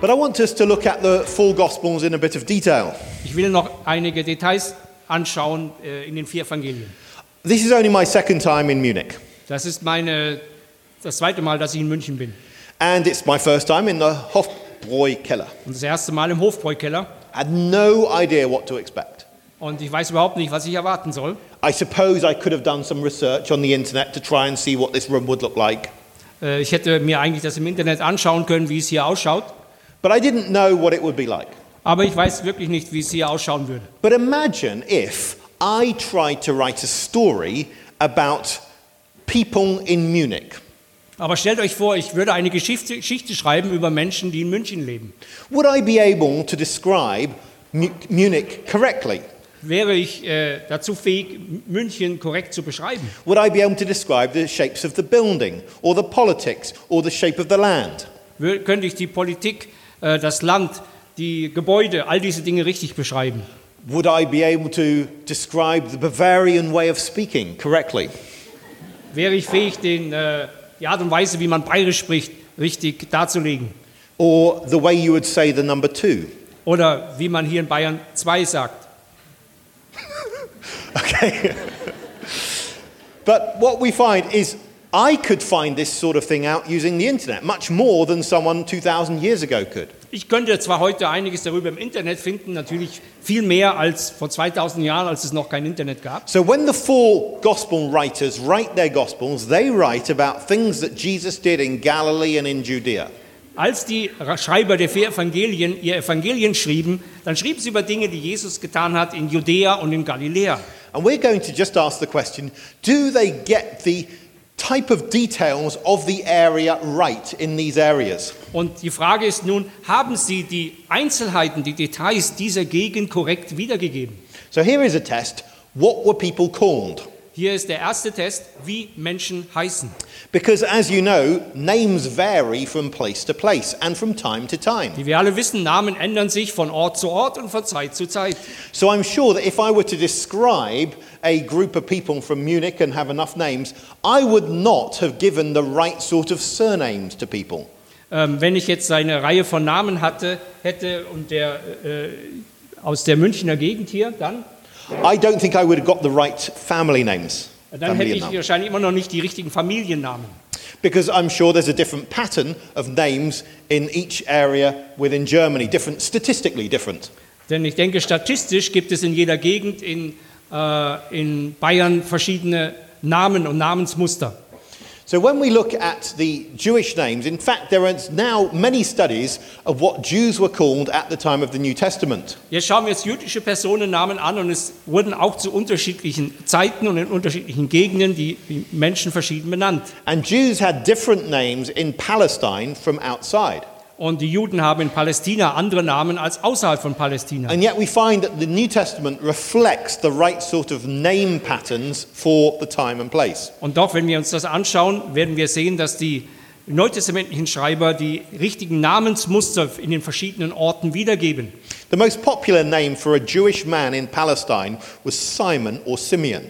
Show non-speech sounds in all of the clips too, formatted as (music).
But I want us to look at the four Gospels in a bit of detail. Ich will noch einige Details anschauen äh, in den vier Evangelien. This is only my second time in Munich, Das ist meine, das zweite Mal, dass ich in München bin. and it's my first time in the Hofbräu-Keller. Und das erste Mal im Hofbräukeller. I had no idea what to expect. Und ich weiß überhaupt nicht, was ich erwarten soll. I suppose I could have done some research on the internet to try and see what this room would look like, Äh, ich hätte mir eigentlich das im Internet anschauen können, wie es hier ausschaut. but I didn't know what it would be like. Aber ich weiß wirklich nicht, wie es hier ausschauen würde. But imagine if I tried to write a story about people in Munich. Aber stellt euch vor, ich würde eine Geschichte, Geschichte schreiben über Menschen, die in München leben. Would I be able to describe Mu- Munich correctly? Wäre ich äh, dazu fähig, München korrekt zu beschreiben? Would I be able to describe the shapes of the building, or the politics, or the shape of the land? Wür- Könnte ich die Politik, äh, das Land, die Gebäude, all diese Dinge richtig beschreiben? Would I be able to describe the Bavarian way of speaking correctly? Wäre ich fähig, den, äh, die Art und Weise, wie man bayerisch spricht, richtig darzulegen? Or the way you would say the number two? Oder wie man hier in Bayern zwei sagt? Okay. but what we find is I could find this sort of thing out using the internet much more than someone 2,000 years ago could. Ich könnte zwar heute einiges darüber im Internet finden, natürlich viel mehr als vor 2000 Jahren, als es noch kein Internet gab. So when the four gospel writers write their gospels, they write about things that Jesus did in Galilee and in Judea. Als die Schreiber der vier Evangelien ihr Evangelien schrieben, dann schrieben sie über Dinge, die Jesus getan hat in Judäa und in Galiläa. And we're going to just ask the question do they get the type of details of the area right in these areas? Und die Frage ist nun, haben sie die Einzelheiten, die Details dieser Gegend korrekt wiedergegeben? So here is a test. What were people called? Hier ist der erste Test, wie Menschen heißen. Because as you know, names vary from place to place and from time to time. Wie wir alle wissen, Namen ändern sich von Ort zu Ort und von Zeit zu Zeit. So I'm sure that if I were to describe a group of people from Munich and have enough names, I would not have given the right sort of surnames to people. Ähm, wenn ich jetzt eine Reihe von Namen hatte, hätte und der äh, aus der Münchner Gegend hier, dann, I don't think I would have got the right family names. Dann hätte ich wahrscheinlich immer noch nicht die richtigen Familiennamen. Because I'm sure there's a different pattern of names in each area within Germany, different, statistically different. Denn ich denke, statistisch gibt es in jeder Gegend in, äh, in Bayern verschiedene Namen und Namensmuster. So when we look at the Jewish names, in fact, there are now many studies of what Jews were called at the time of the New Testament. Jetzt schauen wir uns jüdische Personennamen an und es wurden auch zu unterschiedlichen Zeiten und in unterschiedlichen Gegenden die, die Menschen verschieden benannt. And Jews had different names in Palestine from outside. Und die Juden haben in Palästina andere Namen als außerhalb von Palästina. And yet we find that the New Testament reflects the right sort of name patterns for the time and place. Und doch, wenn wir uns das anschauen, werden wir sehen, dass die neutestamentlichen Schreiber die richtigen Namensmuster in den verschiedenen Orten wiedergeben. The most popular name for a Jewish man in Palestine was Simon or Simeon.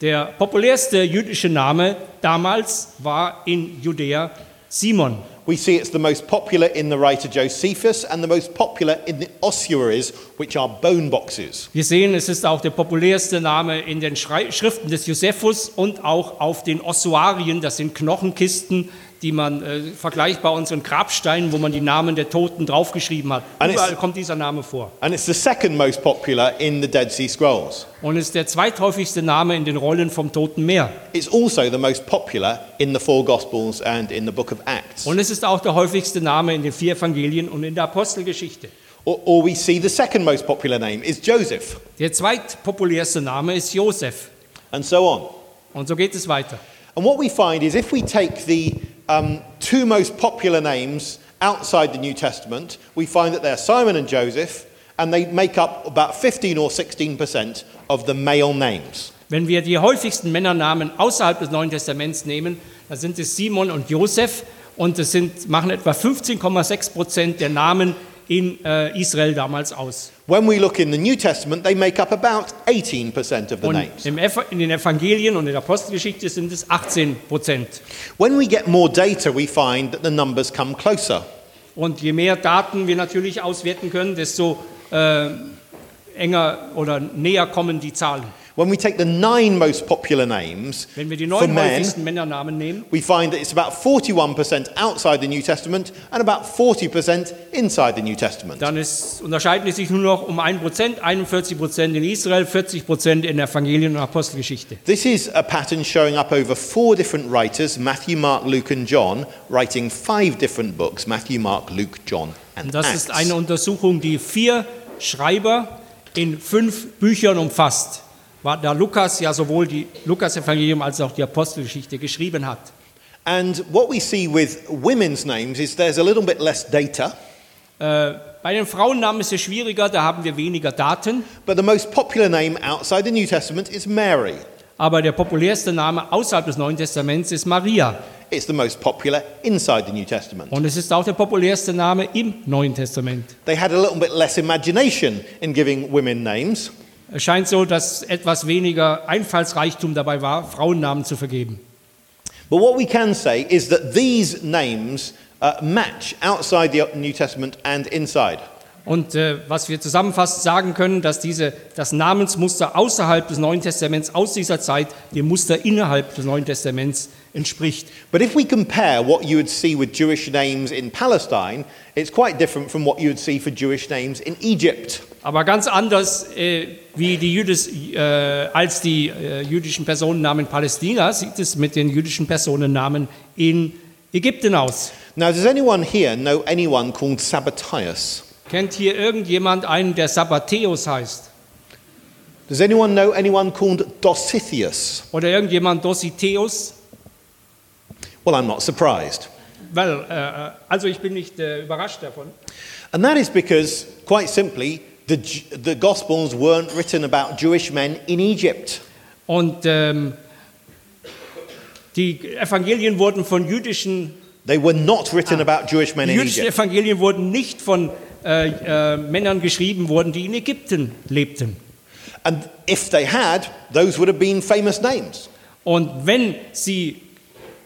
Der populärste jüdische Name damals war in Judäa Simon. We see it's the most popular in the writer Josephus and the most popular in the ossuaries, which are bone boxes. Wir sehen, es ist auch der populärste Name in den Schriften des Josephus und auch auf den Ossuarien, das sind Knochenkisten, die man äh, vergleichbar unseren Grabsteinen, wo man die Namen der Toten draufgeschrieben hat. And it's- Überall kommt dieser Name vor. And it's the second most popular in the Dead Sea Scrolls. Und es ist der zweithäufigste Name in den Rollen vom Toten Meer. It's also the most popular in the four Gospels and in the book of Acts. Und es ist auch der häufigste Name in den vier Evangelien und in der Apostelgeschichte. Or, or we see the second most popular name is Joseph, Der zweitpopulärste Name ist Josef. and so on. Und so geht es weiter. And what we find is if we take the um, two most popular names outside the New Testament, we find that they're Simon and Joseph, and they make up about 15 or 16% of the male names. Wenn wir die häufigsten Männernamen außerhalb des Neuen Testaments nehmen, dann sind es Simon und Josef und es sind, machen etwa 15,6 Prozent der Namen in äh, Israel damals aus. When we look in the New Testament, they make up about 18% of the Und names. im in den Evangelien und in der Apostelgeschichte sind es 18 Prozent. When we get more data, we find that the numbers come closer. Und je mehr Daten wir natürlich auswerten können, desto äh, enger oder näher kommen die Zahlen. When we take the nine most popular names Wenn wir die for neun men, häufigsten Männernamen nehmen, we find that it's about 41% outside the New Testament and about 40% inside the New Testament. dann ist, unterscheiden es sich nur noch um 1 41 Prozent in Israel, 40 Prozent in der Evangelien- und Apostelgeschichte. This is a pattern showing up over four different writers Matthew, Mark, Luke, and John, writing five different books Matthew, Mark, Luke, John, and Und das Acts. ist eine Untersuchung, die vier Schreiber in fünf Büchern umfasst. War da Lukas ja sowohl die Lukas-Evangelium als auch die Apostelgeschichte geschrieben hat. And what we see with women's names is there's a little bit less data, Äh, bei den Frauennamen ist es schwieriger, da haben wir weniger Daten. but the most popular name outside the New Testament is Mary. Aber der populärste Name außerhalb des Neuen Testaments ist Maria. It's the most popular inside the New Testament. Und es ist auch der populärste Name im Neuen Testament. They had a little bit less imagination in giving women names, Es scheint so, dass etwas weniger Einfallsreichtum dabei war, Frauennamen zu vergeben. but what we can say is that these names uh, match outside the New Testament and inside. Und äh, was wir zusammenfassend sagen können, dass diese, das Namensmuster außerhalb des Neuen Testaments aus dieser Zeit dem Muster innerhalb des Neuen Testaments entspricht. But if we compare what you would see with Jewish names in Palestine, it's quite different from what you would see for Jewish names in Egypt. Aber ganz anders äh, wie die Jüdis, äh, als die äh, jüdischen Personennamen in Palästina sieht es mit den jüdischen Personennamen in Ägypten aus. Now, does anyone here know anyone called Sabbatai? Kennt hier irgendjemand einen, der Sabbatheus heißt? Does anyone know anyone called Dositheus? Oder irgendjemand Dositeus? Well, I'm not surprised. Well, äh, also ich bin nicht äh, überrascht davon. And that is because, quite simply, the, the Gospels weren't written about Jewish men in Egypt. Und ähm, die Evangelien wurden von jüdischen, They were not written ah. about Jewish men die in jüdischen Egypt. Evangelien wurden nicht von äh, äh, Männern geschrieben worden, die in Ägypten lebten. And if they had, those would have been famous names. Und wenn sie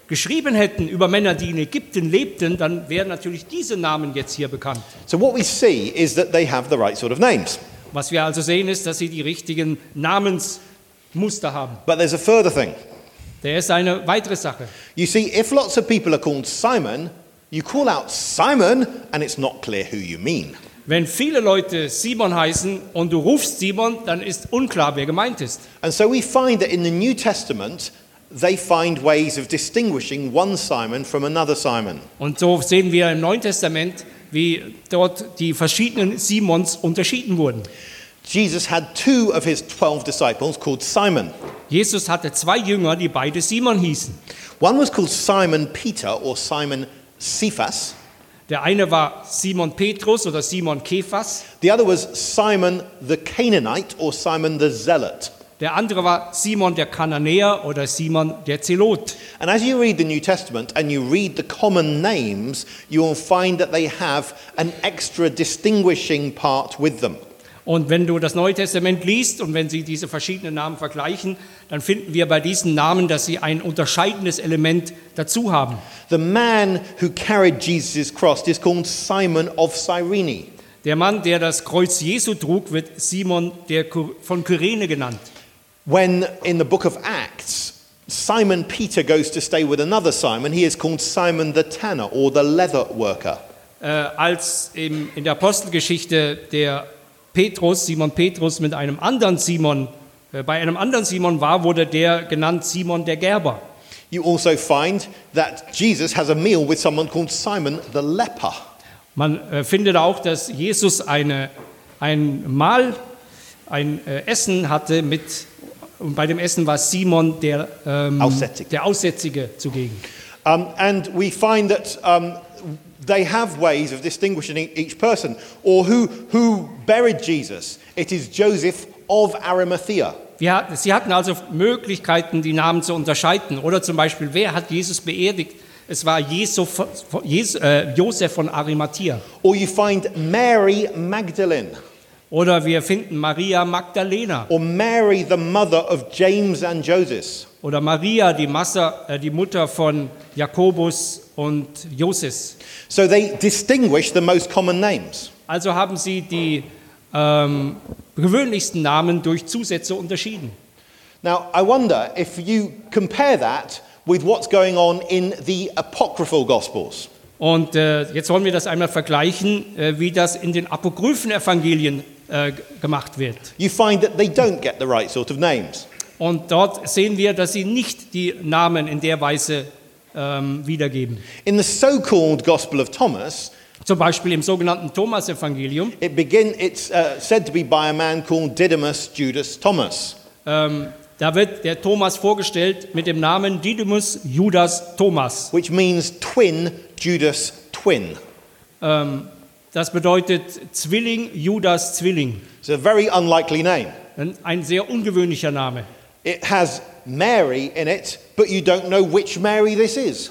geschrieben hätten über Männer, die in Ägypten lebten, dann wären natürlich diese Namen jetzt hier bekannt. So what we see is that they have the right sort of names. Was wir also sehen, ist, dass sie die richtigen Namensmuster haben. But there's a further thing. Der ist eine weitere Sache. You see, if lots of people are called Simon, you call out Simon and it's not clear who you mean. Wenn viele Leute Simon heißen und du rufst Simon, dann ist unklar, wer gemeint ist. And so we find that in the New Testament, they find ways of distinguishing one Simon from another Simon. Und so sehen wir im Neuen Testament, wie dort die verschiedenen Simons unterschieden wurden. Jesus had two of his 12 disciples called Simon. Jesus hatte zwei Jünger, die beide Simon hießen. One was called Simon Peter or Simon Cephas. Der eine war Simon Petrus oder Simon Kephas, The other was Simon the Canaanite or Simon the Zealot. Der andere war Simon der Kananäer oder Simon der Zelot. And as you read the New Testament and you read the common names, you will find that they have an extra distinguishing part with them. Und wenn du das Neue Testament liest und wenn sie diese verschiedenen Namen vergleichen, dann finden wir bei diesen Namen, dass sie ein unterscheidendes Element dazu haben. The man who carried Jesus' cross is called Simon of Cyrene. Der Mann, der das Kreuz Jesu trug, wird Simon der von Kyrene genannt. When in the book of Acts, Simon Peter goes to stay with another Simon, he is called Simon the tanner or the leather worker. Äh, als im, in der Apostelgeschichte der Petrus, Simon Petrus mit einem anderen Simon, äh, bei einem anderen Simon war, wurde der genannt Simon der Gerber. You also find that Jesus has a meal with someone called Simon the leper. Man äh, findet auch, dass Jesus eine, ein Mahl, ein äh, Essen hatte mit, und bei dem Essen war Simon der, ähm, Aussätzige. der Aussätzige zugegen. Um, and we find that um, they have ways of distinguishing e- each person. Or who, who buried Jesus? It is Joseph of Arimathea. Hat- sie hatten also Möglichkeiten, die Namen zu unterscheiden. Oder zum Beispiel, wer hat Jesus beerdigt? es war Jesu, Jes- äh, Josef von Arimathea. Or you find Mary Magdalene, Oder wir finden Maria Magdalena or Mary, the mother of James and Joseph. oder Maria, die, Masse, äh, die Mutter von Jakobus und Joses. So they distinguish the most common names. Also haben sie die ähm, gewöhnlichsten Namen durch Zusätze unterschieden. Now, I wonder if you compare that with what's going on in the apocryphal Gospels. Und äh, jetzt wollen wir das einmal vergleichen, äh, wie das in den apokryphen Evangelien äh, gemacht wird. You find that they don't get the right sort of names. Und dort sehen wir, dass sie nicht die Namen in der Weise ähm, wiedergeben. In the so called Gospel of Thomas, Zum Beispiel im sogenannten Thomas-Evangelium. it begin, it's uh, said to be by a man called Didymus Judas Thomas. Ähm, da wird der Thomas vorgestellt mit dem Namen Didymus Judas Thomas. which means twin Judas twin. Ähm, das bedeutet Zwilling, Judas Zwilling. It's a very unlikely name. Ein, sehr ungewöhnlicher Name. It has Mary in it, but you don't know which Mary this is.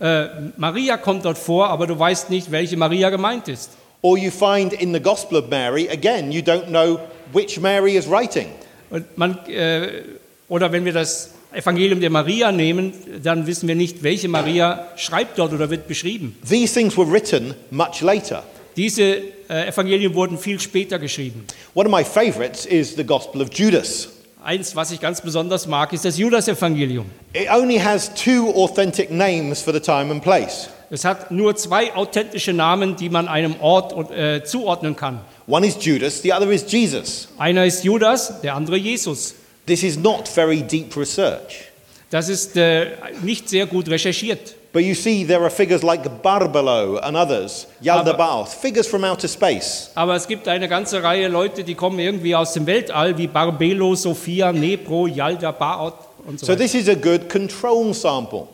Äh, Maria kommt dort vor, aber du weißt nicht, welche Maria gemeint ist. Or you find in the Gospel of Mary, again, you don't know which Mary is writing. Und man, äh, oder wenn wir das Evangelium der Maria nehmen, dann wissen wir nicht, welche Maria schreibt dort oder wird beschrieben. These things were written much later. Diese äh, Evangelien wurden viel später geschrieben. One of my favorites is the Gospel of Judas. Eins, was ich ganz besonders mag, ist das Judas-Evangelium. It only has two authentic names for the time and place. Es hat nur zwei authentische Namen, die man einem Ort äh, zuordnen kann. One is Judas, the other is Jesus. Einer ist Judas, der andere Jesus. This is not very deep research. Das ist äh, nicht sehr gut recherchiert. But you see, there are figures like Barbelo and others, Yaldabaoth, figures from outer space. Aber es gibt eine ganze Reihe Leute, die kommen irgendwie aus dem Weltall, wie Barbelo, Sophia, Nebro, Yalda, Baoth und so So weiter. this is a good control sample.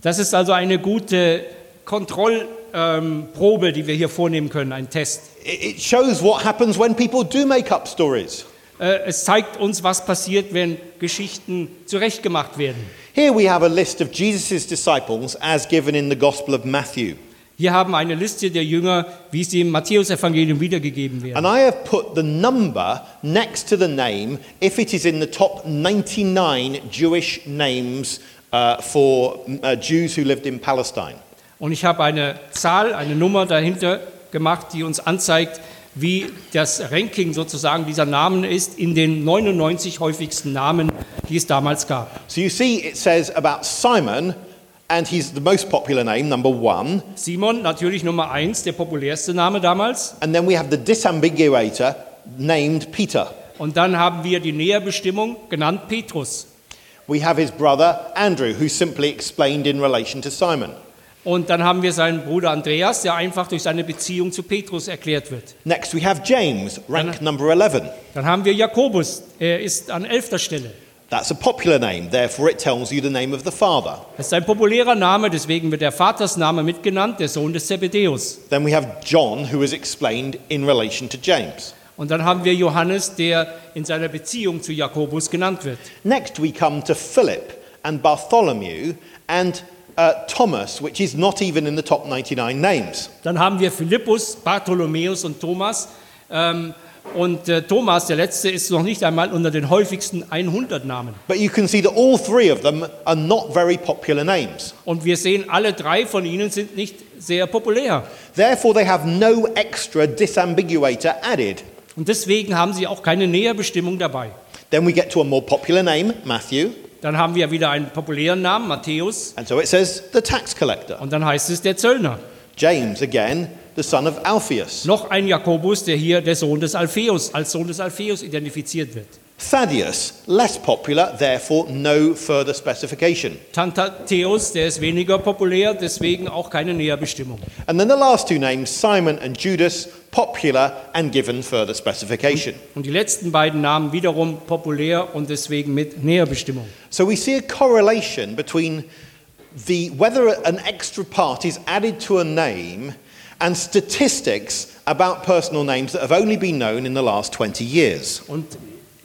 Das ist also eine gute Kontrollprobe, ähm, die wir hier vornehmen können, ein Test. It it shows what happens when people do make up stories. Äh, es zeigt uns, was passiert, wenn Geschichten zurechtgemacht werden. Here we have a list of Jesus' disciples as given in the Gospel of Matthew. Hier haben wir eine Liste der Jünger, wie sie im Matthäusevangelium wiedergegeben werden. And I have put the number next to the name if it is in the top 99 Jewish names uh, for uh, Jews who lived in Palestine. Und ich habe eine Zahl, eine Nummer dahinter gemacht, die uns anzeigt, wie das Ranking sozusagen dieser Namen ist in den 99 häufigsten Namen, die es damals gab. So you see, it says about Simon, and he's the most popular name, number one. Simon, natürlich Nummer eins, der populärste Name damals. And then we have the disambiguator named Peter. Und dann haben wir die Näherbestimmung genannt Petrus. We have his brother Andrew, who's simply explained in relation to Simon. Und dann haben wir seinen Bruder Andreas, der einfach durch seine Beziehung zu Petrus erklärt wird. Next, we have James, rank number 11. Dann haben wir Jakobus, er ist an elfter Stelle. That's a popular name, therefore, it tells you the name of the father. Das ist ein populärer Name, deswegen wird der Vatersname mitgenannt, der Sohn des Zebedeus. Then we have John, who is explained in relation to James. Und dann haben wir Johannes, der in seiner Beziehung zu Jakobus genannt wird. Next, we come to Philip and Bartholomew and uh, Thomas, which is not even in the top 99 names. Dann haben wir Philippus, Bartholomäus und Thomas. Ähm, und äh, Thomas, der letzte, ist noch nicht einmal unter den häufigsten 100 Namen. But you can see that all three of them are not very popular names. Und wir sehen, alle drei von ihnen sind nicht sehr populär. Therefore, they have no extra disambiguator added. Und deswegen haben sie auch keine Näherbestimmung dabei. Then we get to a more popular name, Matthew, Dann haben wir wieder einen populären Namen, Matthäus. and so it says the tax collector. Und dann heißt es der Zöllner. James, again, the son of Alphaeus. Noch ein Jakobus, der hier der Sohn des Alpheus, als Sohn des Alpheus identifiziert wird. Thaddeus, less popular, therefore no further specification. Tantatheus, der ist weniger populär, deswegen auch keine Näherbestimmung. And then the last two names, Simon and Judas, popular and given further specification. Und die letzten beiden Namen wiederum populär und deswegen mit Näherbestimmung. So we see a correlation between the whether an extra part is added to a name and statistics about personal names that have only been known in the last 20 years. Und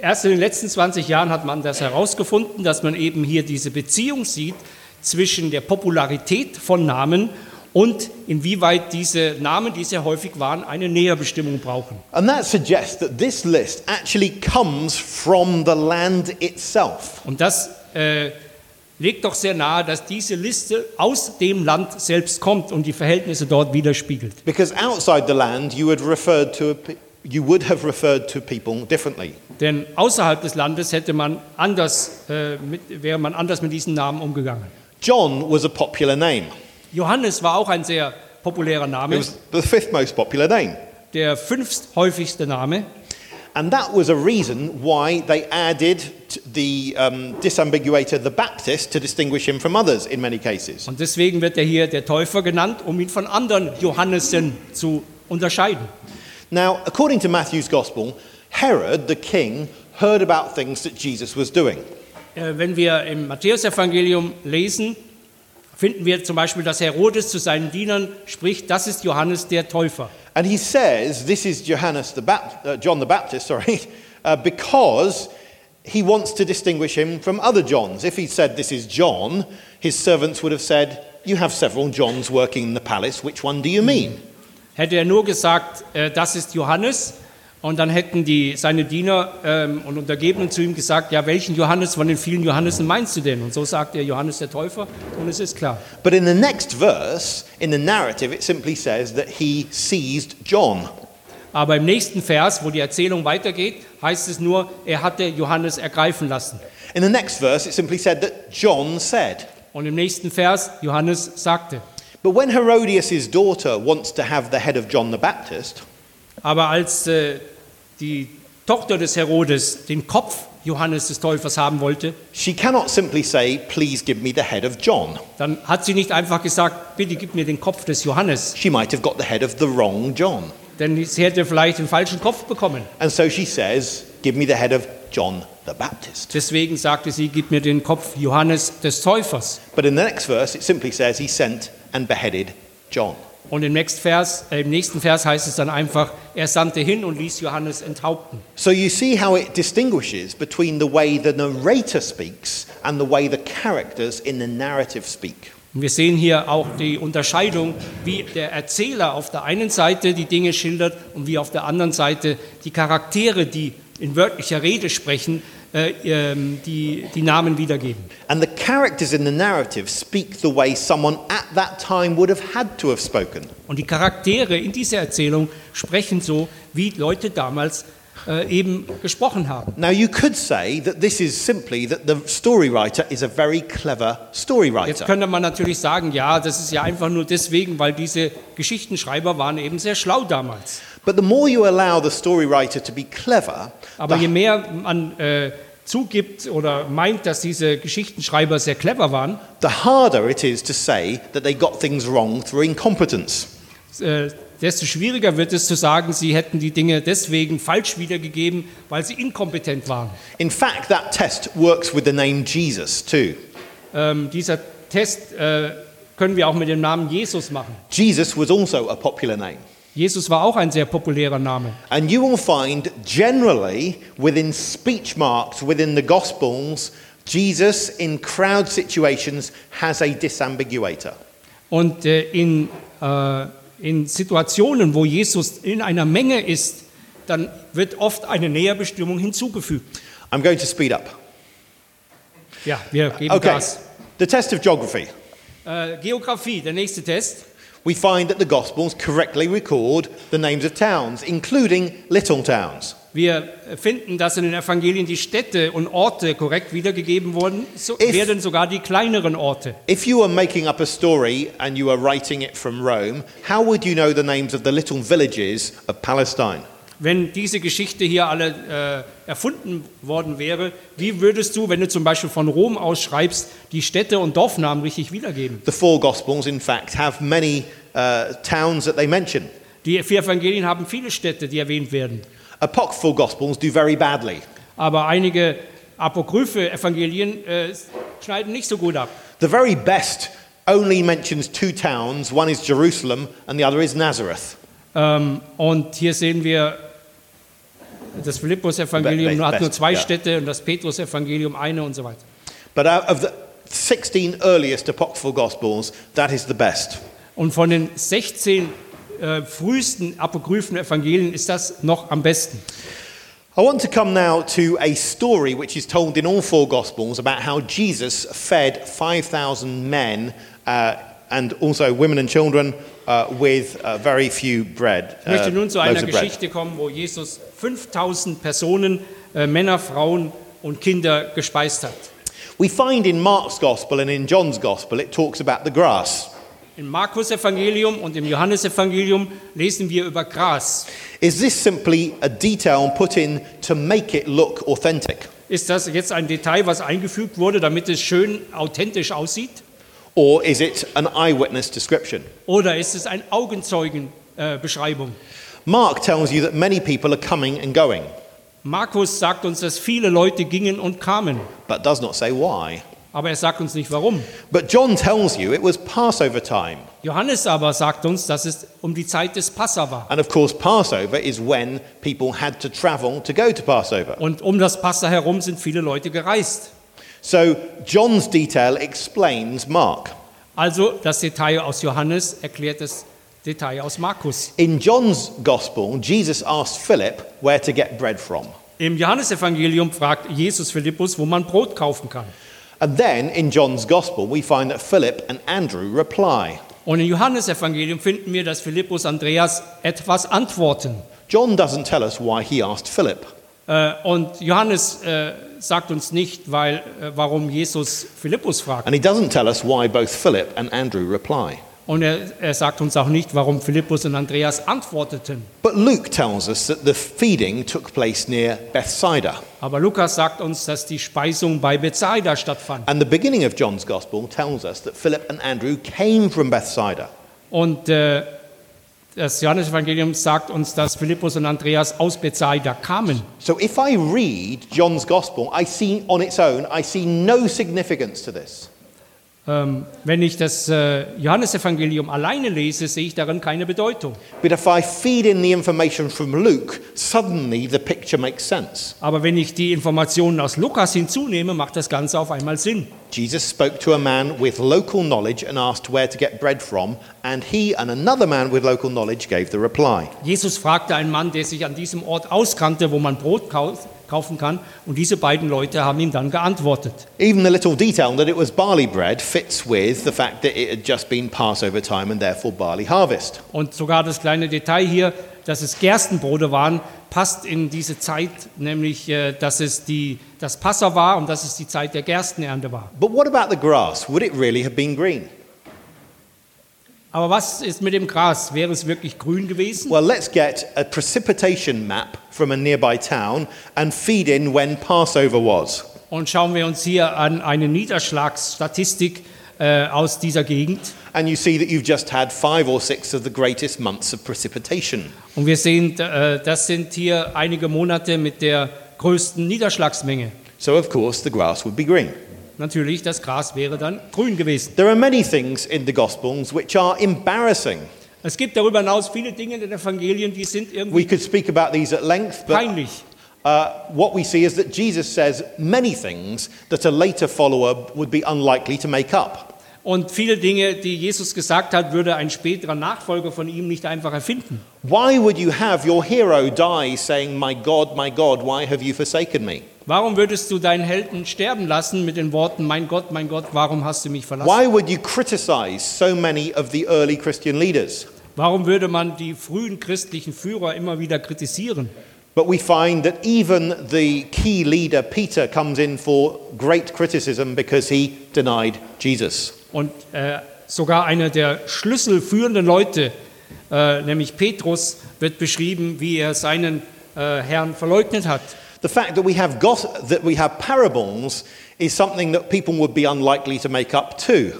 erst in den letzten 20 Jahren hat man das herausgefunden, dass man eben hier diese Beziehung sieht, zwischen der Popularität von Namen und inwieweit diese Namen, die sehr häufig waren, eine Näherbestimmung brauchen. And that suggests that this list actually comes from the land itself. Und das äh, legt doch sehr nahe, dass diese Liste aus dem Land selbst kommt und die Verhältnisse dort widerspiegelt. Because outside the land, you would, referred to a, you would have referred to people differently. Denn außerhalb des Landes hätte man anders, äh, mit, wäre man anders mit diesen Namen umgegangen. John was a popular name. Johannes war auch ein sehr populärer It Name, was the fifth most popular name. der fünfthäufigste Name. And that was a reason why they added the um, disambiguator, the Baptist, to distinguish him from others in many cases. Und deswegen wird er hier der Täufer genannt, um ihn von anderen Johannessen zu unterscheiden. Now, according to Matthew's Gospel, Herod, the king, heard about things that Jesus was doing. Äh, Wenn wir im Matthäusevangelium lesen, finden wir zum Beispiel, dass Herodes zu seinen Dienern spricht, das ist Johannes der Täufer. And he says this is Johannes the Bap- uh, John the Baptist, (laughs) sorry, uh, because he wants to distinguish him from other Johns. If he said this is John, his servants would have said, You have several Johns working in the palace. Which one do you mean? Hätte er nur gesagt, äh, das ist Johannes, und dann hätten die, seine Diener ähm, und Untergebenen zu ihm gesagt, ja, welchen Johannes von den vielen Johannessen meinst du denn? Und so sagt er Johannes der Täufer, und es ist klar. But in the next verse, in the narrative, it simply says that he seized John. Aber im nächsten Vers, wo die Erzählung weitergeht, heißt es nur, er hatte Johannes ergreifen lassen. In the next verse, it simply said that John said. Und im nächsten Vers, Johannes sagte. But when Herodias' daughter wants to have the head of John the Baptist, Aber als äh, die Tochter des Herodes den Kopf Johannes des Täufers haben wollte, she cannot simply say, Please give me the head of John. dann hat sie nicht einfach gesagt, bitte gib mir den Kopf des Johannes, She might have got the head of the wrong John. denn sie hätte vielleicht den falschen Kopf bekommen. And so she says, Give me the head of John the Baptist. Deswegen sagte sie, gib mir den Kopf Johannes des Täufers. But in the next verse, it simply says he sent and beheaded John. Und im nächsten, Vers, äh, im nächsten Vers heißt es dann einfach, er sandte hin und ließ Johannes enthaupten. So you see how it distinguishes between the way the narrator speaks and the way the characters in the narrative speak. Und wir sehen hier auch die Unterscheidung, wie der Erzähler auf der einen Seite die Dinge schildert und wie auf der anderen Seite die Charaktere, die in wörtlicher Rede sprechen, äh, ähm, die, die Namen wiedergeben. And the characters in the narrative speak the way someone at that time would have had to have spoken. Und die Charaktere in dieser Erzählung sprechen so, wie Leute damals äh, eben gesprochen haben. Now, you could say that this is simply that the story writer is a very clever story Jetzt writer. könnte man natürlich sagen, ja, das ist ja einfach nur deswegen, weil diese Geschichtenschreiber waren eben sehr schlau damals. But the more you allow the story writer to be clever, Aber je mehr man äh, zugibt oder meint, dass diese Geschichtenschreiber sehr clever waren, the harder it is to say that they got things wrong through incompetence. äh, desto schwieriger wird es zu sagen, sie hätten die Dinge deswegen falsch wiedergegeben, weil sie inkompetent waren. In fact, that test works with the name Jesus too. Ähm, dieser Test äh, können wir auch mit dem Namen Jesus machen. Jesus was also a popular name. Jesus war auch ein sehr populärer Name. And you will find generally within speech marks within the Gospels, Jesus in crowd situations has a disambiguator. Und äh, in, äh, in Situationen, wo Jesus in einer Menge ist, dann wird oft eine Näherbestimmung hinzugefügt. I'm going to speed up. Ja, wir geben Okay, Gas. the test of geography. Äh, Geografie, der nächste Test. We find that the Gospels correctly record the names of towns, including little towns. Wir finden, dass in den Evangelien die Städte und Orte korrekt wiedergegeben wurden, so If- werden sogar die kleineren Orte. If you were making up a story and you were writing it from Rome, how would you know the names of the little villages of Palestine? Wenn diese Geschichte hier alle äh, erfunden worden wäre, wie würdest du, wenn du zum Beispiel von Rom aus schreibst, die Städte und Dorfnamen richtig wiedergeben? The four Gospels, in fact, have many uh, towns that they mention. Die vier Evangelien haben viele Städte, die erwähnt werden. Apocryphal Gospels do very badly. Aber einige apokryphe Evangelien äh, schneiden nicht so gut ab. The very best only mentions two towns. One is Jerusalem and the other is Nazareth. Ähm, und hier sehen wir, das Philippus-Evangelium hat nur zwei. Städte und das Petrus-Evangelium eine und so weiter. But out of the, 16 earliest apocryphal Gospels, that is the best. Und von den 16 äh, frühesten apokryphen Evangelien ist das noch am besten. I want to come now to a story which is told in all four Gospels about how Jesus fed 5,000 men uh, and also women and children uh, with uh, very few bread. Ich möchte uh, nun zu einer. Geschichte kommen, wo Jesus 5000 Personen, äh, Männer, Frauen und Kinder gespeist hat. We find in Mark's Gospel and in John's Gospel it talks about the grass. Im Markus-Evangelium und im Johannesevangelium lesen wir über Gras. Is this simply a detail put in to make it look authentic? Ist das jetzt ein Detail, was eingefügt wurde, damit es schön authentisch aussieht? Or is it an eyewitness description? Oder ist es eine Augenzeugenbeschreibung? Äh, Mark tells you that many people are coming and going, Markus sagt uns, dass viele Leute gingen und kamen, but does not say why. aber er sagt uns nicht warum. But John tells you it was Passover time. Johannes aber sagt uns, dass es um die Zeit des Passa war. And of course, Passover is when people had to travel to go to Passover. Und um das Passa herum sind viele Leute gereist. So John's detail explains Mark. Also das Detail aus Johannes erklärt das Detail aus Markus. In John's gospel, Jesus asked Philip where to get bread from. Im Johannesevangelium fragt Jesus Philippus, wo man Brot kaufen kann. And then in John's gospel, we find that Philip and Andrew reply. Und im Johannesevangelium finden wir, dass Philippus Andreas etwas antworten. John doesn't tell us why he asked Philip. Äh, Und Johannes äh, sagt uns nicht, weil, äh, warum Jesus Philippus fragt. And he doesn't tell us why both Philip and Andrew reply. Und er, er sagt uns auch nicht, warum Philippus und Andreas antworteten. But Luke tells us that the feeding took place near Bethsaida. Aber Lukas sagt uns, dass die Speisung bei Bethsaida stattfand. And the beginning of John's gospel tells us that Philip and Andrew came from Bethsaida. Und äh, das Johannesevangelium sagt uns, dass Philippus und Andreas aus Bethsaida kamen. So if I read John's gospel, I see on its own, I see no significance to this. Ähm, wenn ich das äh, Johannesevangelium alleine lese, sehe ich darin keine Bedeutung. But if I feed in the information from Luke, suddenly the picture makes sense. Aber wenn ich die Informationen aus Lukas hinzunehme, macht das Ganze auf einmal Sinn. Jesus spoke to a man with local knowledge and asked where to get bread from, and he and another man with local knowledge gave the reply. Jesus fragte einen Mann, der sich an diesem Ort auskannte, wo man Brot kau kaufen kann, und diese beiden Leute haben ihm dann geantwortet. Even the little detail that it was barley bread fits with the fact that it had just been Passover time and therefore barley harvest. Und sogar das kleine Detail hier, dass es Gerstenbrote waren, passt in diese Zeit, nämlich äh, dass es die, das Passa war und dass es die Zeit der Gerstenernte war. But what about the grass? Would it really have been green? Aber was ist mit dem Gras? Wäre es wirklich grün gewesen? Well, let's get a precipitation map from a nearby town and feed in when Passover was. Und schauen wir uns hier an eine Niederschlagsstatistik äh, aus dieser Gegend. And you see that you've just had five or six of the greatest months of precipitation. Und wir sehen, äh, das sind hier einige Monate mit der größten Niederschlagsmenge. So, of course, the grass would be green. Natürlich, das Gras wäre dann grün gewesen. There are many things in the Gospels which are embarrassing. Es gibt darüber hinaus viele Dinge in den Evangelien, die sind We irgendwie could speak about these at length, but peinlich. uh, what we see is that Jesus says many things that a later follower would be unlikely to make up. Und viele Dinge, die Jesus gesagt hat, würde ein späterer Nachfolger von ihm nicht einfach erfinden. Why would you have your hero die saying, My God, my God, why have you forsaken me? Warum würdest du deinen Helden sterben lassen mit den Worten, mein Gott, mein Gott, warum hast du mich verlassen? Why would you criticize so many of the early Christian leaders? Warum würde man die frühen christlichen Führer immer wieder kritisieren? But we find that even the key leader, Peter, comes in for great criticism because he denied Jesus. Und äh, sogar einer der schlüsselführenden Leute, äh, nämlich Petrus, wird beschrieben, wie er seinen äh, Herrn verleugnet hat. The fact that we have gos- that we have parables is something that people would be unlikely to make up too.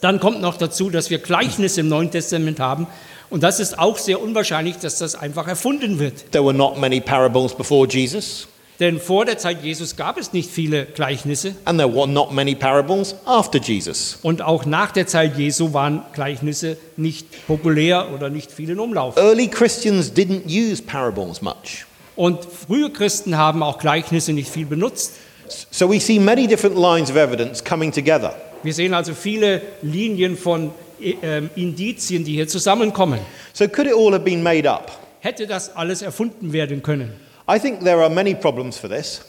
Dann kommt noch dazu, dass wir Gleichnisse im Neuen Testament haben. Und das ist auch sehr unwahrscheinlich, dass das einfach erfunden wird. There were not many parables before Jesus, Denn vor der Zeit Jesus gab es nicht viele Gleichnisse. and there were not many parables after Jesus. Und auch nach der Zeit Jesu waren Gleichnisse nicht populär oder nicht viel in Umlauf. Early Christians didn't use parables much. Und frühe Christen haben auch Gleichnisse nicht viel benutzt. So we see many different lines of evidence coming together. Wir sehen also viele Linien von äh, ähm, Indizien, die hier zusammenkommen. So could it all have been made up? Hätte das alles erfunden werden können? I think there are many problems for this.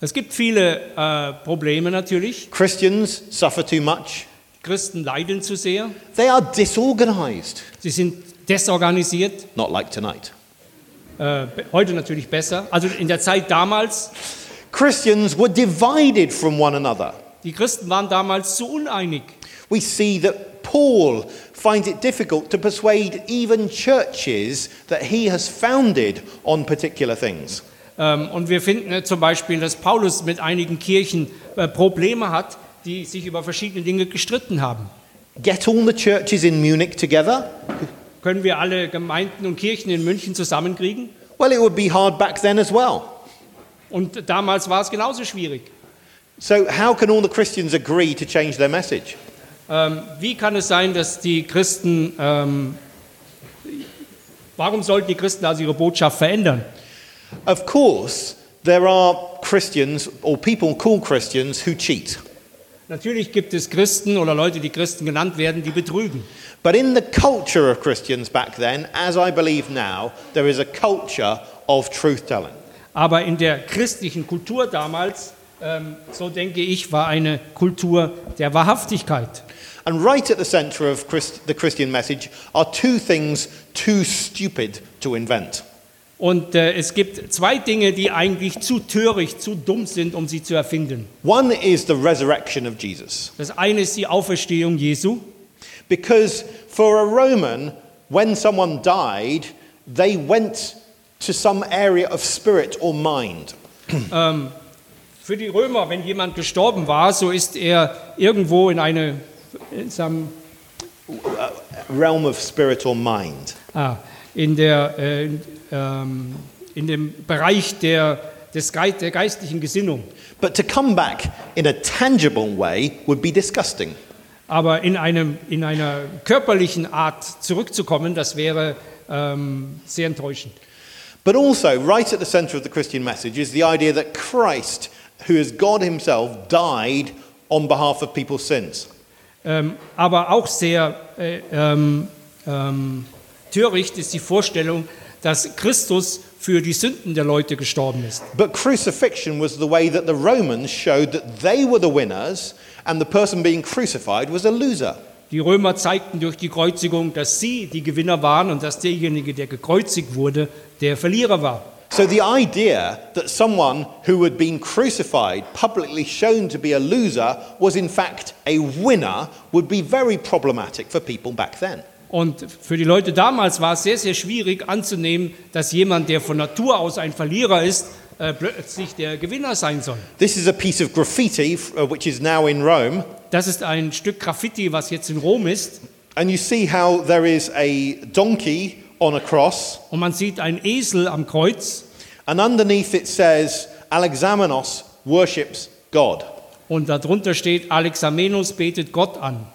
Es gibt viele äh, Probleme natürlich. Christians suffer too much. Christen leiden zu sehr. They are disorganized. Sie sind desorganisiert. Not like tonight. Äh, heute natürlich besser. Also in der Zeit damals, Christians were divided from one another. die Christen waren damals zu uneinig. We see that Paul finds it difficult to persuade even churches that he has founded on particular things. Ähm, und wir finden äh, zum Beispiel, dass Paulus mit einigen Kirchen äh, Probleme hat, die sich über verschiedene Dinge gestritten haben. Get all the churches in Munich together? Können wir alle Gemeinden und Kirchen in München zusammenkriegen? Well, it would be hard back then as well. Und damals war es genauso schwierig. So, how can all the Christians agree to change their message? Ähm, wie kann es sein, dass die Christen, ähm, warum sollten die Christen also ihre Botschaft verändern? Of course, there are Christians or people called Christians who cheat. Natürlich gibt es Christen oder Leute, die Christen genannt werden, die betrügen. But in the culture of Christians back then, as I believe now, there is a culture of truth telling. Aber in der christlichen Kultur damals, ähm, so denke ich, war eine Kultur der Wahrhaftigkeit. And right at the center of Christ, the Christian message are two things too stupid to invent. Und äh, es gibt zwei Dinge, die eigentlich zu töricht, zu dumm sind, um sie zu erfinden. One is the resurrection of Jesus. Das eine ist die Auferstehung Jesu. Because for a Roman, when someone died, they went to some area of spirit or mind. (clears throat) Für die Römer, wenn jemand gestorben war, so ist er irgendwo in eine in, seinem, Realm of spirit or mind. ah, in, der, äh, in, ähm, in dem Bereich der, des Geist, der geistlichen Gesinnung. But to come back in a tangible way would be disgusting. Aber in, einem, in einer körperlichen Art zurückzukommen, das wäre ähm, sehr enttäuschend. But also, right at the center of the Christian message is the idea that Christ, who is God Himself, died on behalf of people's sins. Ähm, aber auch sehr äh, ähm, ähm, töricht ist die Vorstellung, dass Christus für die Sünden der Leute gestorben ist. But crucifixion was the way that the Romans showed that they were the winners and the person being crucified was a loser. Die Römer zeigten durch die Kreuzigung, dass sie die Gewinner waren und dass derjenige, der gekreuzigt wurde, der Verlierer war. So the idea that someone who had been crucified, publicly shown to be a loser, was in fact a winner would be very problematic for people back then. Und für die Leute damals war es sehr, sehr schwierig anzunehmen, dass jemand, der von Natur aus ein Verlierer ist, äh, plötzlich der Gewinner sein soll. This is a piece of graffiti uh, which is now in Rome, Das ist ein Stück Graffiti, was jetzt in Rom ist. and you see how there is a donkey on a cross, Und man sieht einen Esel am Kreuz. and underneath it says, Alexamenos worships God. Und darunter steht, Alexamenos betet Gott an.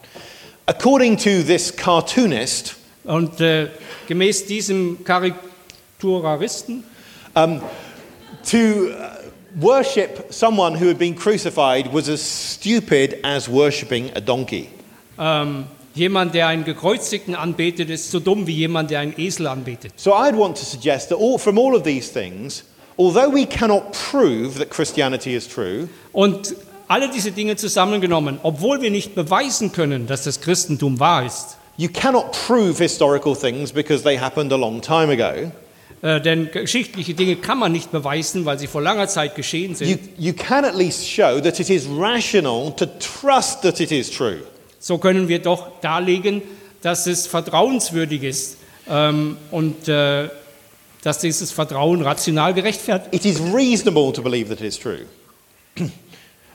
According to this cartoonist, Und äh, gemäß diesem Karikaturisten um, to uh, worship someone who had been crucified was as stupid as worshipping a donkey. Ähm, jemand, der einen Gekreuzigten anbetet, ist so dumm wie jemand, der einen Esel anbetet. So I'd want to suggest that all, from all of these things, although we cannot prove that Christianity is true, Und alle diese Dinge zusammengenommen, obwohl wir nicht beweisen können, dass das Christentum wahr ist, you cannot prove historical things because they happened a long time ago. äh, denn geschichtliche Dinge kann man nicht beweisen, weil sie vor langer Zeit geschehen You, sind, you can at least show that it is rational to trust that it is true. so können wir doch darlegen, dass es vertrauenswürdig ist ähm, und äh, dass dieses Vertrauen rational gerechtfertigt It is reasonable to believe that it is true. (clears throat)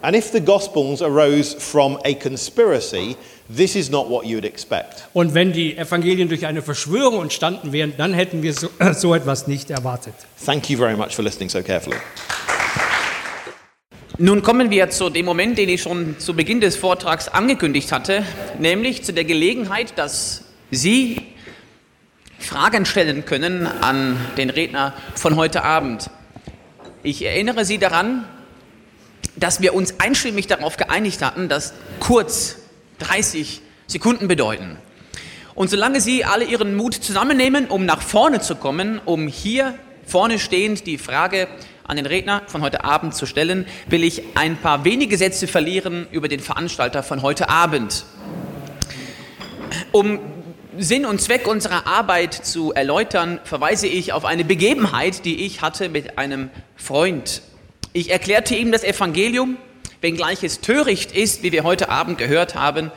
and if the Gospels arose from a conspiracy, this is not what you would expect. Und wenn die Evangelien durch eine Verschwörung entstanden wären, dann hätten wir so, (clears throat) so etwas nicht erwartet. Thank you very much for listening so carefully. Nun kommen wir zu dem Moment, den ich schon zu Beginn des Vortrags angekündigt hatte, nämlich zu der Gelegenheit, dass Sie Fragen stellen können an den Redner von heute Abend. Ich erinnere Sie daran, dass wir uns einstimmig darauf geeinigt hatten, dass kurz 30 Sekunden bedeuten. Und solange Sie alle Ihren Mut zusammennehmen, um nach vorne zu kommen, um hier vorne stehend die Frage an den Redner von heute Abend zu stellen, will ich ein paar wenige Sätze verlieren über den Veranstalter von heute Abend. Um Sinn und Zweck unserer Arbeit zu erläutern, verweise ich auf eine Begebenheit, die ich hatte mit einem Freund. Ich erklärte ihm das Evangelium, wenngleich es töricht ist, wie wir heute Abend gehört haben,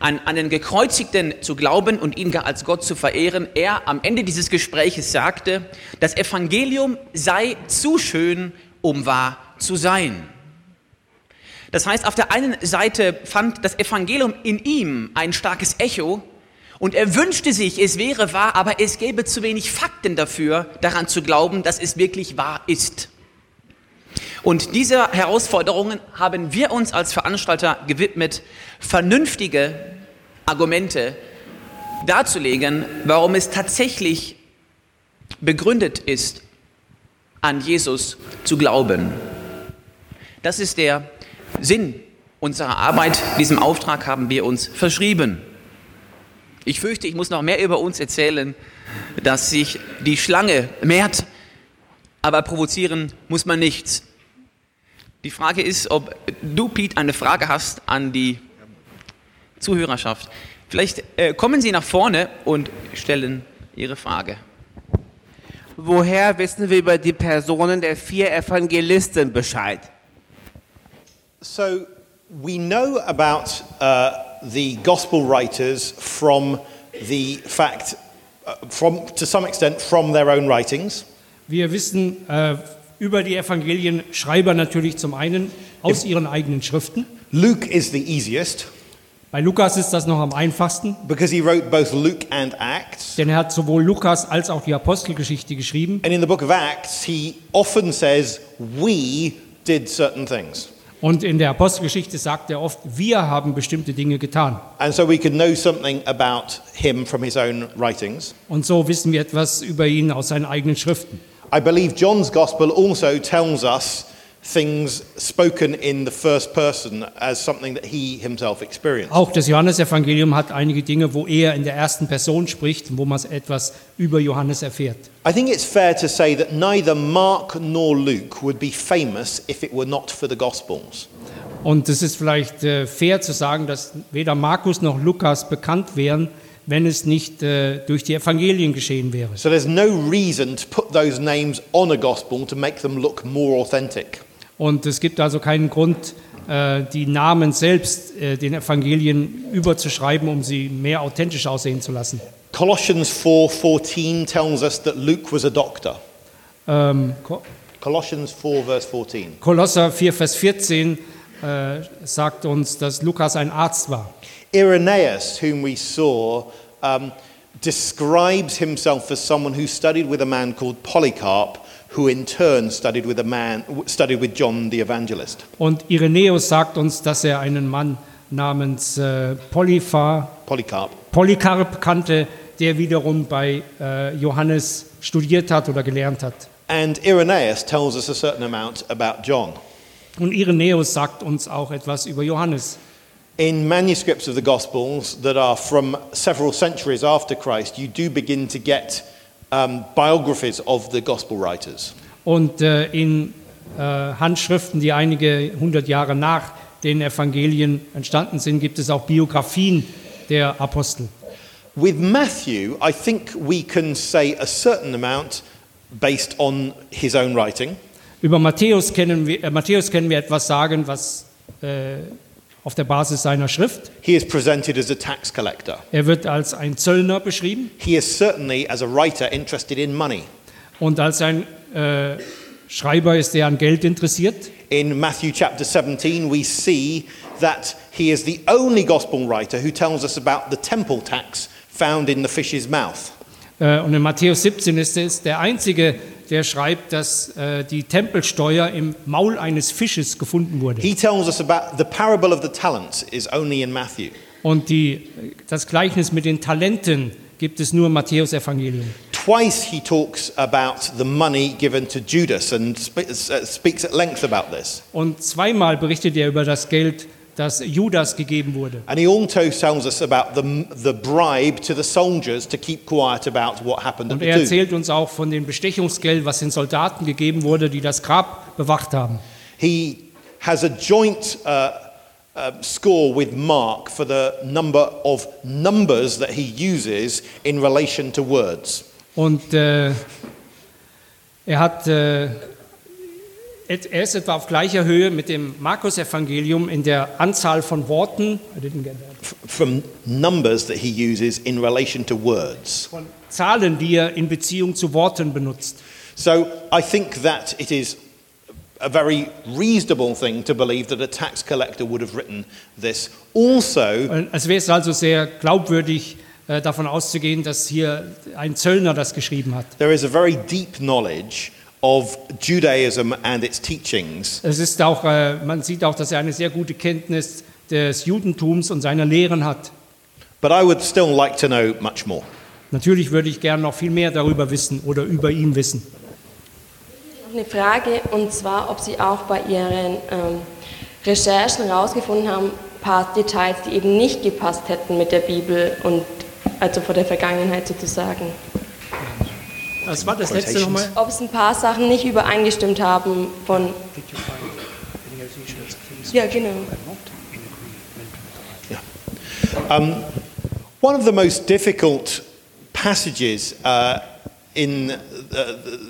an, den Gekreuzigten zu glauben und ihn gar als Gott zu verehren. Er am Ende dieses Gespräches sagte, das Evangelium sei zu schön, um wahr zu sein. Das heißt, auf der einen Seite fand das Evangelium in ihm ein starkes Echo und er wünschte sich, es wäre wahr, aber es gäbe zu wenig Fakten dafür, daran zu glauben, dass es wirklich wahr ist. Und diese Herausforderungen haben wir uns als Veranstalter gewidmet, vernünftige Argumente darzulegen, warum es tatsächlich begründet ist, an Jesus zu glauben. Das ist der Sinn unserer Arbeit. Diesem Auftrag haben wir uns verschrieben. Ich fürchte, ich muss noch mehr über uns erzählen, dass sich die Schlange mehrt, aber provozieren muss man nichts. Die Frage ist, ob du, Pete, eine Frage hast an die Zuhörerschaft. Vielleicht äh, kommen Sie nach vorne und stellen Ihre Frage. Woher wissen wir über die Personen der vier Evangelisten Bescheid? So we know about uh, the gospel writers from the fact, uh, from to some extent, from their own writings. Wir wissen äh, über die Evangelienschreiber natürlich zum einen aus ihren eigenen Schriften. Luke is the easiest Bei Lukas ist das noch am einfachsten, because he wrote both Luke and Acts. denn er hat sowohl Lukas als auch die Apostelgeschichte geschrieben. And in the book of Acts, he often says, We did certain things. Und in der Apostelgeschichte sagt er oft, wir haben bestimmte Dinge getan. So. Und so wissen wir etwas über ihn aus seinen eigenen Schriften. I believe John's gospel also tells us things spoken in the first person as something that he himself experienced. Auch das Johannesevangelium hat einige Dinge, wo er in der ersten Person spricht, wo man etwas über Johannes erfährt. I think it's fair to say that neither Mark nor Luke would be famous if it were not for the gospels. Und es ist vielleicht äh, fair zu sagen, dass weder Markus noch Lukas bekannt wären, wenn es nicht äh, durch die Evangelien geschehen wäre. So there's no reason to put those names on a gospel to make them look more authentic. Und es gibt also keinen Grund, äh, die Namen selbst äh, den Evangelien überzuschreiben, um sie mehr authentisch aussehen zu lassen. Colossians 4:14 tells us that Luke was a doctor. Ähm, Ko- Colossians 4 verse 14. Kolosser 4, Vers 14 äh, sagt uns, dass Lukas ein Arzt war. Irenaeus, whom we saw, um, describes himself as someone who studied with a man called Polycarp, who in turn studied with a man studied with John the Evangelist. Und Irenäus sagt uns, dass er einen Mann namens äh, Polyphar, Polycarp. Polycarp kannte, der wiederum bei äh, Johannes studiert hat oder gelernt hat. And Irenaeus tells us a certain amount about John. Und Irenäus sagt uns auch etwas über Johannes. In manuscripts of the Gospels that are from several centuries after Christ, you do begin to get um, biographies of the Gospel writers. Und äh, in äh, Handschriften, die einige hundert Jahre nach den Evangelien entstanden sind, gibt es auch Biografien der Apostel. With Matthew, I think we can say a certain amount based on his own writing. Über Matthäus kennen wir, äh, Matthäus können wir etwas sagen, was äh, auf der Basis seiner Schrift. He is presented as a tax collector. Er wird als ein Zöllner beschrieben He is certainly, as a writer, interested in money. und als ein äh, Schreiber ist er an Geld interessiert. In Matthew chapter 17, we see that he is the only gospel writer who tells us about the temple tax found in the fish's mouth. Äh, und in Matthäus 17 ist es der einzige, der schreibt, dass äh, die Tempelsteuer im Maul eines Fisches gefunden wurde. He tells us about the parable of the talents is only in Matthew. Und die, das Gleichnis mit den Talenten gibt es nur im Matthäus-Evangelium. twice he talks about the money given to Judas and uh, speaks at length about this. Und zweimal berichtet er über das Geld, das Judas gegeben wurde. And he also tells us about the, the bribe to the soldiers to keep quiet about what happened Und er erzählt uns auch von dem Bestechungsgeld, was den Soldaten gegeben wurde, die das Grab bewacht haben. He has a joint uh, uh, score with Mark for the number of numbers that he uses in relation to words. Und äh, er, hat, äh, er ist etwa auf gleicher Höhe mit dem Markus-Evangelium in der Anzahl von Worten, From numbers that he uses in relation to words. von Zahlen, die er in Beziehung zu Worten benutzt. So I think that it is a very reasonable thing to believe that a tax collector would have written this. Also, Es wäre also sehr glaubwürdig, äh, davon auszugehen, dass hier ein Zöllner das geschrieben hat. there is a very deep knowledge of Judaism and its teachings. Es ist auch, äh, man sieht auch, dass er eine sehr gute Kenntnis des Judentums und seiner Lehren hat. But I would still like to know much more. Natürlich würde ich gerne noch viel mehr darüber wissen oder über ihn wissen. Eine Frage, und zwar, ob Sie auch bei Ihren ähm, Recherchen herausgefunden haben, ein paar Details, die eben nicht gepasst hätten mit der Bibel und also vor der Vergangenheit sozusagen. Was war das letzte nochmal? Ob es ein paar Sachen nicht übereingestimmt haben von. Ja, genau. One of the most difficult passages uh, in uh,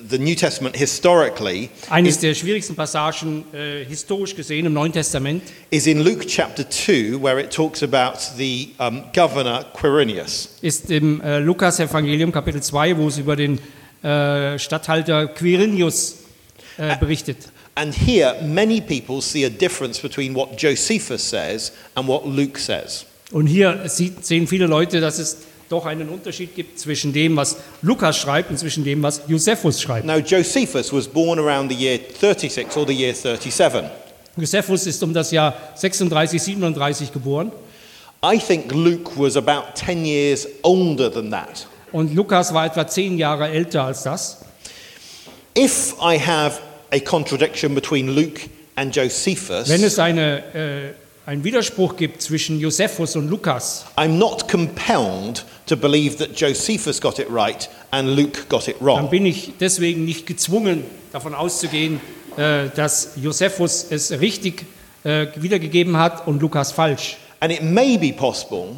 the New Testament historically Eines der schwierigsten Passagen äh, historisch gesehen im Neuen Testament is in Luke chapter 2, where it talks about the um, governor Quirinius. ist im äh, Lukas-Evangelium Kapitel 2, wo es über den äh, Statthalter Quirinius äh, berichtet. And here, many people see a difference between what Josephus says and what Luke says. Und hier sehen viele Leute, dass es doch einen Unterschied gibt zwischen dem, was Lukas schreibt und zwischen dem, was Josephus schreibt. Now, Josephus was born around the year 36 or the year 37. Josephus ist um das Jahr 36, 37 geboren I think Luke was about 10 years older than that. Und Lukas war etwa zehn Jahre älter als das. If I have a contradiction between Luke and Josephus, Wenn es eine, äh, einen Widerspruch gibt zwischen Josephus und Lukas, I'm not compelled to believe that Josephus got it right and Luke got it dann wrong. bin ich deswegen nicht gezwungen, davon auszugehen, äh, dass Josephus es richtig äh, wiedergegeben hat und Lukas falsch. And it may be possible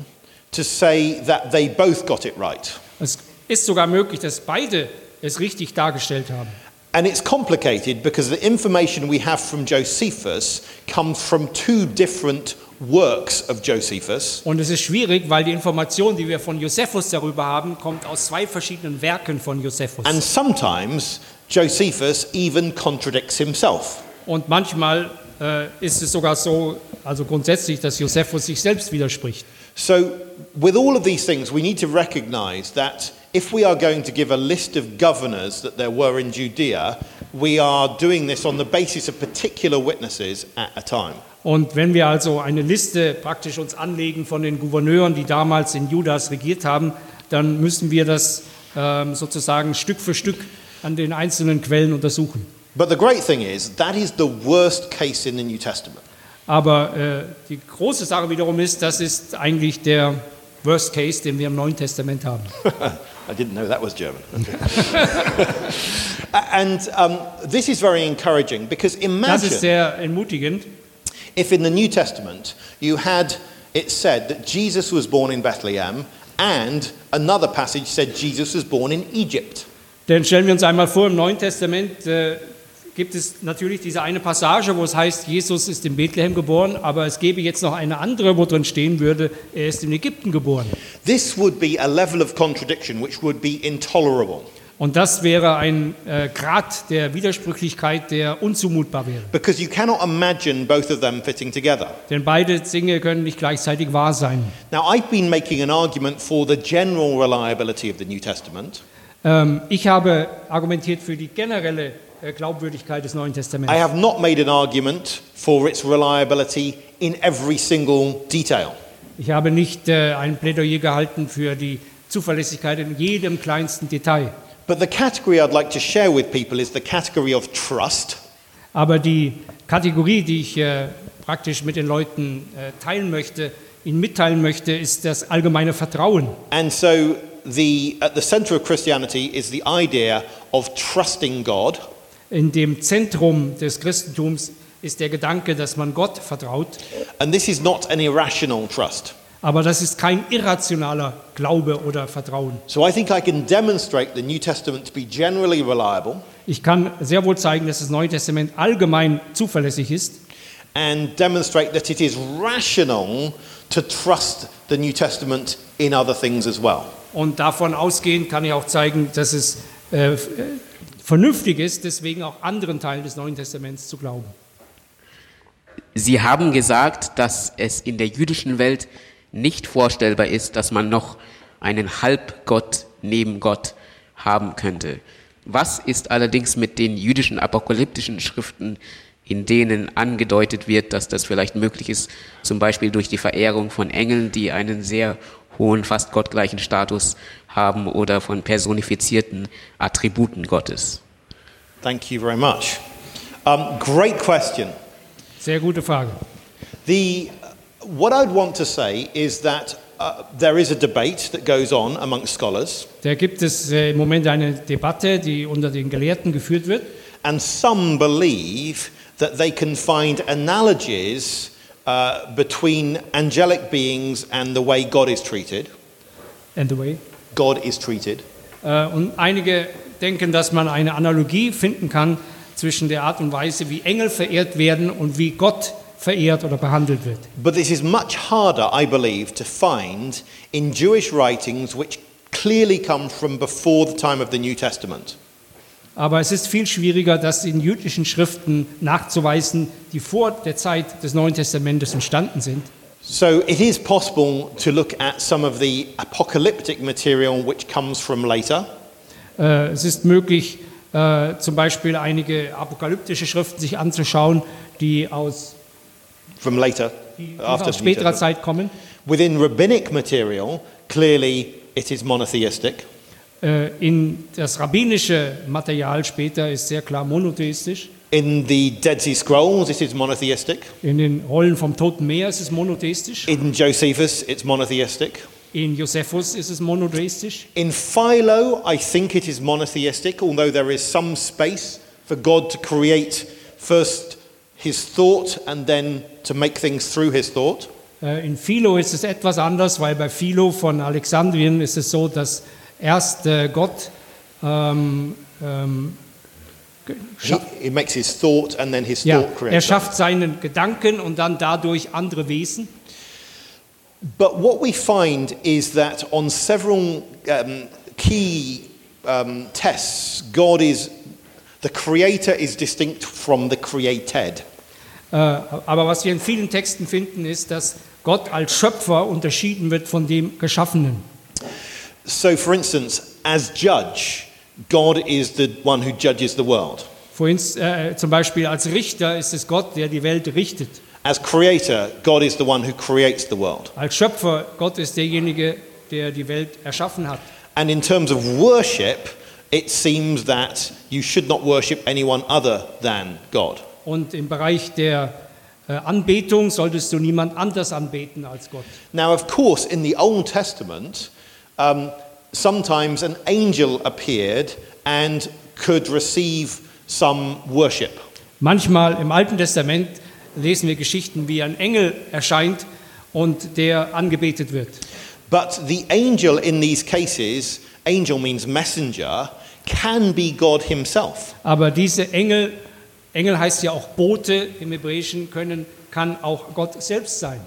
to say that they both got it right. Es ist sogar möglich, dass beide es richtig dargestellt haben. And it's complicated because the information we have from Josephus comes from two different works of Josephus. Und es ist schwierig, weil die Information, die wir von Josephus darüber haben, kommt aus zwei verschiedenen Werken von Josephus. And sometimes Josephus even contradicts himself. Und manchmal äh, ist es sogar so, also grundsätzlich, dass Josephus sich selbst widerspricht. So, with all of these things, we need to recognize that if we are going to give a list of governors that there were in Judea, we are doing this on the basis of particular witnesses at a time. Und wenn wir also eine Liste praktisch uns anlegen von den Gouverneuren, die damals in Judas regiert haben, dann müssen wir das ähm, sozusagen Stück für Stück an den einzelnen Quellen untersuchen. But the great thing is, that is the worst case in the New Testament. Aber äh, die große Sache wiederum ist, das ist eigentlich der Worst Case, den wir im Neuen Testament haben. (laughs) I didn't know that was German. Okay. (laughs) and um, this is very encouraging because Das imagine ist sehr entmutigend. if in the New Testament you had it said that Jesus was born in Bethlehem and another passage said Jesus was born in Egypt. Denn stellen wir uns einmal vor, im Neuen Testament äh, gibt es natürlich diese eine Passage, wo es heißt, Jesus ist in Bethlehem geboren, aber es gäbe jetzt noch eine andere, wo drin stehen würde, er ist in Ägypten geboren. This would be a level of contradiction which would be intolerable Und das wäre ein äh, Grad der Widersprüchlichkeit, der unzumutbar wäre. because you cannot imagine both of them fitting together. Denn beide Dinge können nicht gleichzeitig wahr sein. Now, I've been making an argument for the general reliability of the New Testament. Ähm, ich habe argumentiert für die generelle Glaubwürdigkeit des Neuen I Testaments. have not made an argument for its reliability in every single detail. Ich habe nicht äh, ein Plädoyer gehalten für die Zuverlässigkeit in jedem kleinsten Detail. But the category I'd like to share with people is the category of trust. Aber die Kategorie, die ich äh, praktisch mit den Leuten äh, teilen möchte, ihnen mitteilen möchte, ist das allgemeine Vertrauen. And so the at the center of Christianity is the idea of trusting God In dem Zentrum des Christentums ist der Gedanke, dass man Gott vertraut. and this is not an irrational trust. Aber das ist kein irrationaler Glaube oder Vertrauen. So I think I can demonstrate the New Testament to be generally reliable Ich kann sehr wohl zeigen, dass das Neue Testament allgemein zuverlässig ist and demonstrate that it is rational to trust the New Testament in other things as well. und davon ausgehend kann ich auch zeigen, dass es äh, vernünftig ist, deswegen auch anderen Teilen des Neuen Testaments zu glauben. Sie haben gesagt, dass es in der jüdischen Welt nicht vorstellbar ist, dass man noch einen Halbgott neben Gott haben könnte. Was ist allerdings mit den jüdischen apokalyptischen Schriften, in denen angedeutet wird, dass das vielleicht möglich ist, zum Beispiel durch die Verehrung von Engeln, die einen sehr hohen, fast gottgleichen Status haben, oder von personifizierten Attributen Gottes? Thank you very much. Um, great question. Sehr gute Frage. The, what I'd want to say is that uh, there is a debate that goes on amongst scholars, Da gibt es äh, im Moment eine Debatte, die unter den Gelehrten geführt wird. and some believe that they can find analogies uh, between angelic beings and the way God is treated. And the way. God is treated. Äh, Und einige denken, dass man eine Analogie finden kann zwischen der Art und Weise, wie Engel verehrt werden und wie Gott verehrt oder behandelt wird. But this is much harder, I believe, to find in Jewish writings which clearly come from before the time of the New Testament. Aber es ist viel schwieriger, das in jüdischen Schriften nachzuweisen, die vor der Zeit des Neuen Testamentes entstanden sind. So it is possible to look at some of the apocalyptic material which comes from later. Äh, Es ist möglich, äh, zum Beispiel einige apokalyptische Schriften sich anzuschauen, die aus, From later, die after aus späterer. Zeit kommen. Within rabbinic material, clearly it is monotheistic. Äh, In das rabbinische Material später ist sehr klar monotheistisch. In the Dead Sea Scrolls, it is monotheistic. In den Rollen vom Toten Meer ist es monotheistisch. In Josephus, it's monotheistic. In Josephus ist es monotheistisch. In Philo, I think it is monotheistic, although there is some space for God to create first his thought and then to make things through his thought. Äh, In Philo ist es etwas anders, weil bei Philo von Alexandrien ist es so, dass erst äh, Gott ähm, ähm, He, he makes his thought and then his ja, thought er creates. schafft seinen Gedanken und dann dadurch andere Wesen. But what we find is that on several um, key um, tests, God is, the creator is distinct from the created. Äh, Aber was wir in vielen Texten finden, ist, dass Gott als Schöpfer unterschieden wird von dem Geschaffenen. So, for instance, as judge, God is the one who judges the world. Vorhin äh, zum Beispiel als Richter ist es Gott, der die Welt richtet. As creator, God is the one who creates the world. Als Schöpfer, Gott ist derjenige, der die Welt erschaffen hat. And in terms of worship, it seems that you should not worship anyone other than God. Und im Bereich der äh, Anbetung solltest du niemand anders anbeten als Gott. Now, of course, in the Old Testament, um, sometimes an angel appeared and could receive some worship. Manchmal im Alten Testament lesen wir Geschichten, wie ein Engel erscheint und der angebetet wird. But the angel in these cases, angel means messenger, can be God himself. Aber diese Engel, Engel heißt ja auch Bote im Hebräischen, können, kann auch Gott selbst sein.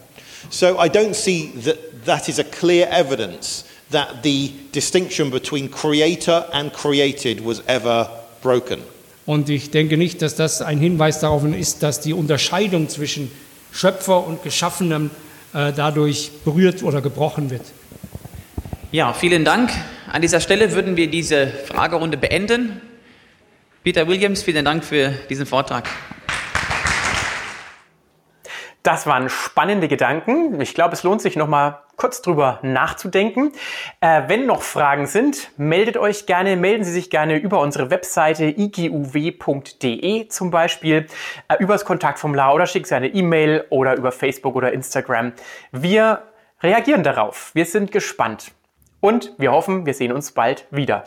So I don't see that that is a clear evidence that the distinction between creator and created was ever broken. Und ich denke nicht, dass das ein Hinweis darauf ist, dass die Unterscheidung zwischen Schöpfer und Geschaffenem äh, dadurch berührt oder gebrochen wird. Ja, vielen Dank. An dieser Stelle würden wir diese Fragerunde beenden. Peter Williams, vielen Dank für diesen Vortrag. Das waren spannende Gedanken. Ich glaube, es lohnt sich noch mal kurz drüber nachzudenken. Äh, wenn noch Fragen sind, meldet euch gerne, melden Sie sich gerne über unsere Webseite iguw.de zum Beispiel, äh, übers Kontaktformular oder schickt Sie eine E-Mail oder über Facebook oder Instagram. Wir reagieren darauf. Wir sind gespannt und wir hoffen, wir sehen uns bald wieder.